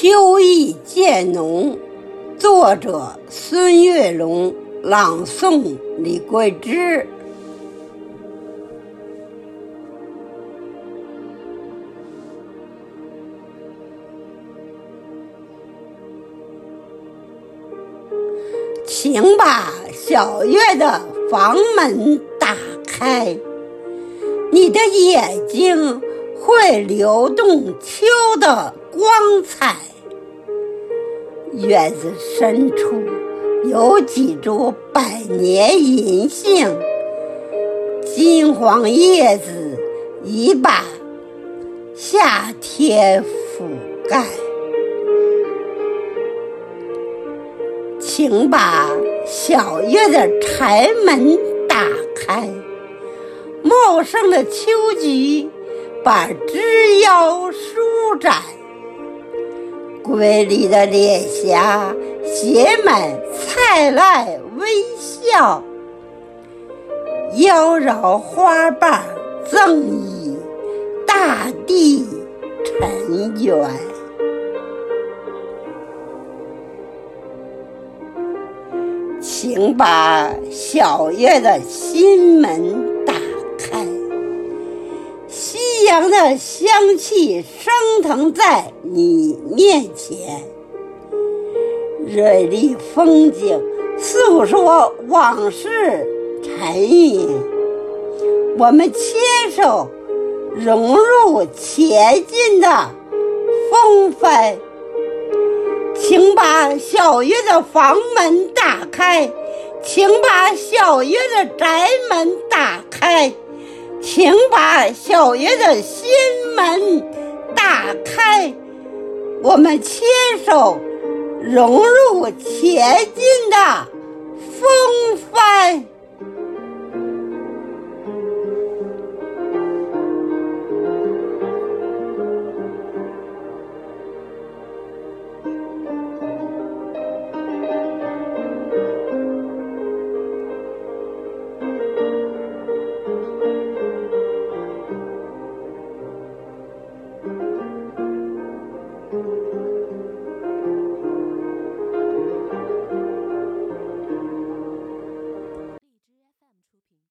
秋意渐浓，作者孙月龙，朗诵李桂枝。请把小月的房门打开，你的眼睛会流动秋的光彩。院子深处有几株百年银杏，金黄叶子已把夏天覆盖。请把小月的柴门打开，茂盛的秋菊把枝腰舒展，瑰丽的脸颊写满灿烂微笑，妖娆花瓣赠予大地尘缘。请把小月的心门，阳的香气升腾在你面前，锐丽风景诉说往事沉吟，我们牵手融入前进的风帆。请把小月的房门打开，请把小月的宅门打开，请把小爷的心门打开我们牵手融入前进的风帆。